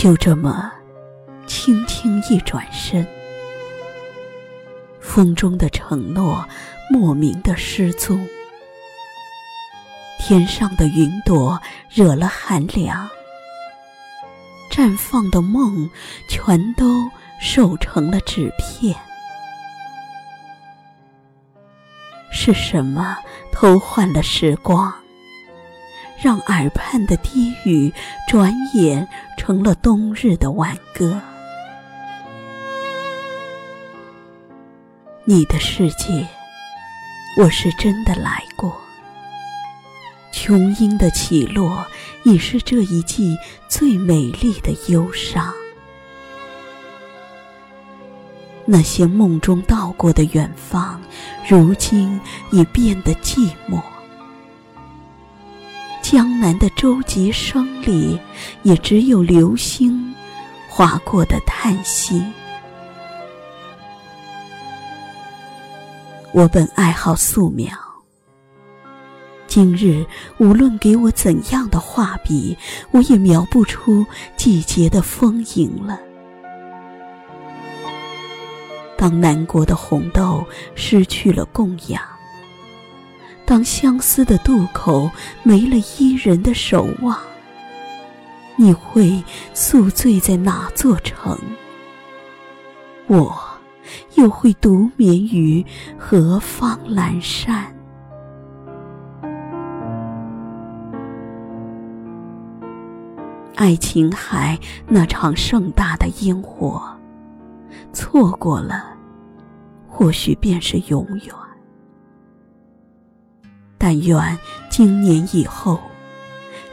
就这么，轻轻一转身，风中的承诺莫名的失踪，天上的云朵惹了寒凉，绽放的梦全都瘦成了纸片。是什么偷换了时光？让耳畔的低语，转眼成了冬日的挽歌。你的世界，我是真的来过。琼英的起落，已是这一季最美丽的忧伤。那些梦中到过的远方，如今已变得寂寞。江南的舟楫声里，也只有流星划过的叹息。我本爱好素描，今日无论给我怎样的画笔，我也描不出季节的丰盈了。当南国的红豆失去了供养。当相思的渡口没了伊人的守望，你会宿醉在哪座城？我又会独眠于何方阑珊？爱琴海那场盛大的烟火，错过了，或许便是永远。但愿今年以后，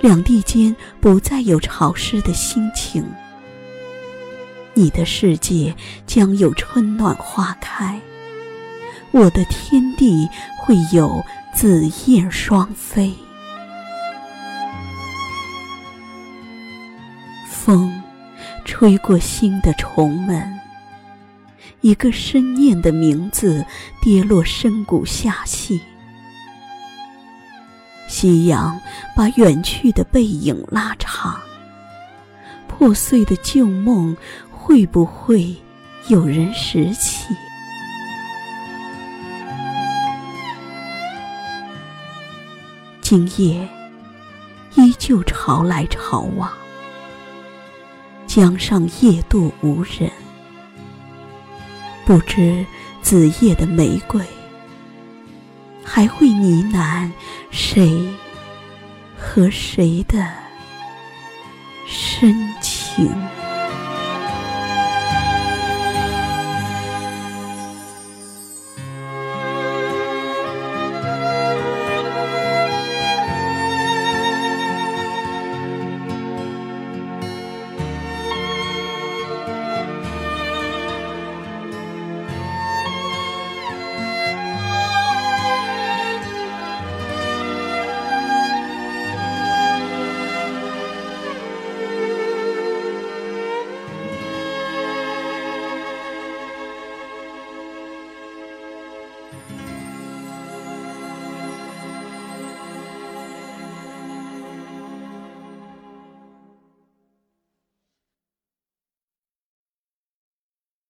两地间不再有潮湿的心情。你的世界将有春暖花开，我的天地会有紫燕双飞。风吹过心的重门，一个深念的名字跌落深谷下隙。夕阳把远去的背影拉长，破碎的旧梦会不会有人拾起？今夜依旧潮来潮往，江上夜渡无人，不知子夜的玫瑰。还会呢喃谁和谁的深情？